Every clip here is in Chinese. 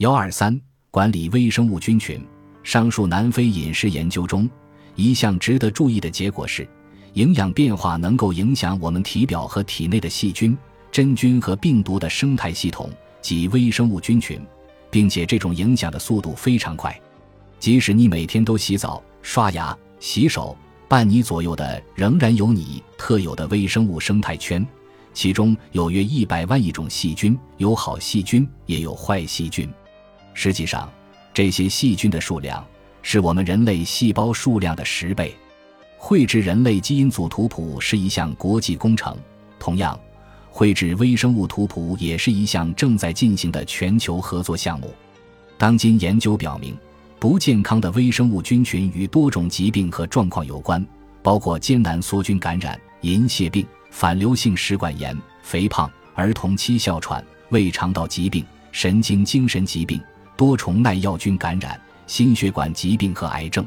幺二三，管理微生物菌群。上述南非饮食研究中，一项值得注意的结果是，营养变化能够影响我们体表和体内的细菌、真菌和病毒的生态系统及微生物菌群，并且这种影响的速度非常快。即使你每天都洗澡、刷牙、洗手，半你左右的仍然有你特有的微生物生态圈，其中有约一百万亿种细菌，有好细菌，也有坏细菌。实际上，这些细菌的数量是我们人类细胞数量的十倍。绘制人类基因组图谱是一项国际工程，同样，绘制微生物图谱也是一项正在进行的全球合作项目。当今研究表明，不健康的微生物菌群与多种疾病和状况有关，包括艰难梭菌感染、银屑病、反流性食管炎、肥胖、儿童期哮喘、胃肠道疾病、神经精神疾病。多重耐药菌感染、心血管疾病和癌症。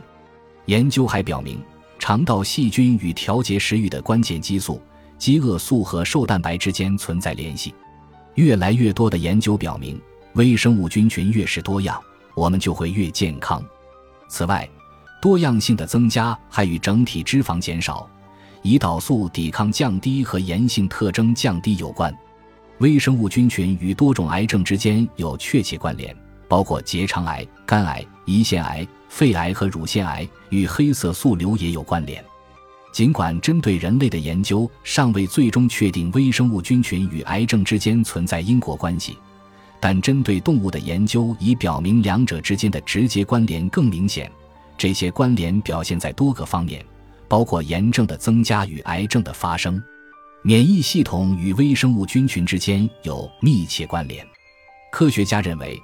研究还表明，肠道细菌与调节食欲的关键激素——饥饿素和瘦蛋白之间存在联系。越来越多的研究表明，微生物菌群越是多样，我们就会越健康。此外，多样性的增加还与整体脂肪减少、胰岛素抵抗降低和炎性特征降低有关。微生物菌群与多种癌症之间有确切关联。包括结肠癌、肝癌、胰腺癌、肺癌和乳腺癌与黑色素瘤也有关联。尽管针对人类的研究尚未最终确定微生物菌群与癌症之间存在因果关系，但针对动物的研究已表明两者之间的直接关联更明显。这些关联表现在多个方面，包括炎症的增加与癌症的发生。免疫系统与微生物菌群之间有密切关联。科学家认为。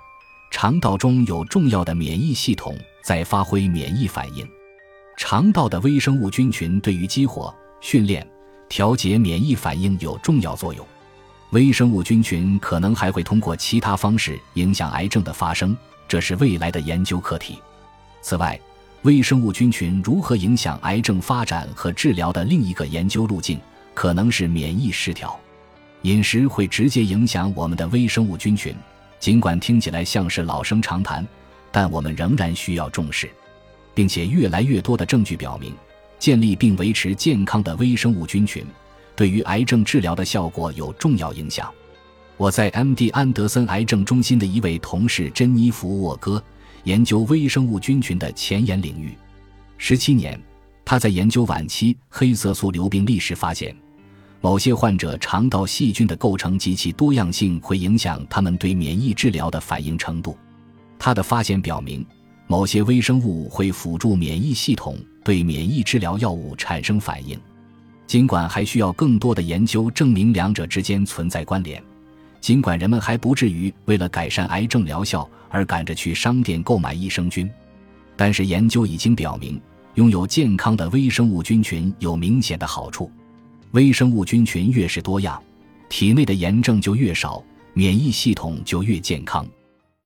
肠道中有重要的免疫系统在发挥免疫反应，肠道的微生物菌群对于激活、训练、调节免疫反应有重要作用。微生物菌群可能还会通过其他方式影响癌症的发生，这是未来的研究课题。此外，微生物菌群如何影响癌症发展和治疗的另一个研究路径可能是免疫失调。饮食会直接影响我们的微生物菌群。尽管听起来像是老生常谈，但我们仍然需要重视，并且越来越多的证据表明，建立并维持健康的微生物菌群，对于癌症治疗的效果有重要影响。我在 M.D. 安德森癌症中心的一位同事珍妮弗·沃戈研究微生物菌群的前沿领域，十七年，他在研究晚期黑色素瘤病例时发现。某些患者肠道细菌的构成及其多样性会影响他们对免疫治疗的反应程度。他的发现表明，某些微生物会辅助免疫系统对免疫治疗药物产生反应。尽管还需要更多的研究证明两者之间存在关联，尽管人们还不至于为了改善癌症疗效而赶着去商店购买益生菌，但是研究已经表明，拥有健康的微生物菌群有明显的好处。微生物菌群越是多样，体内的炎症就越少，免疫系统就越健康。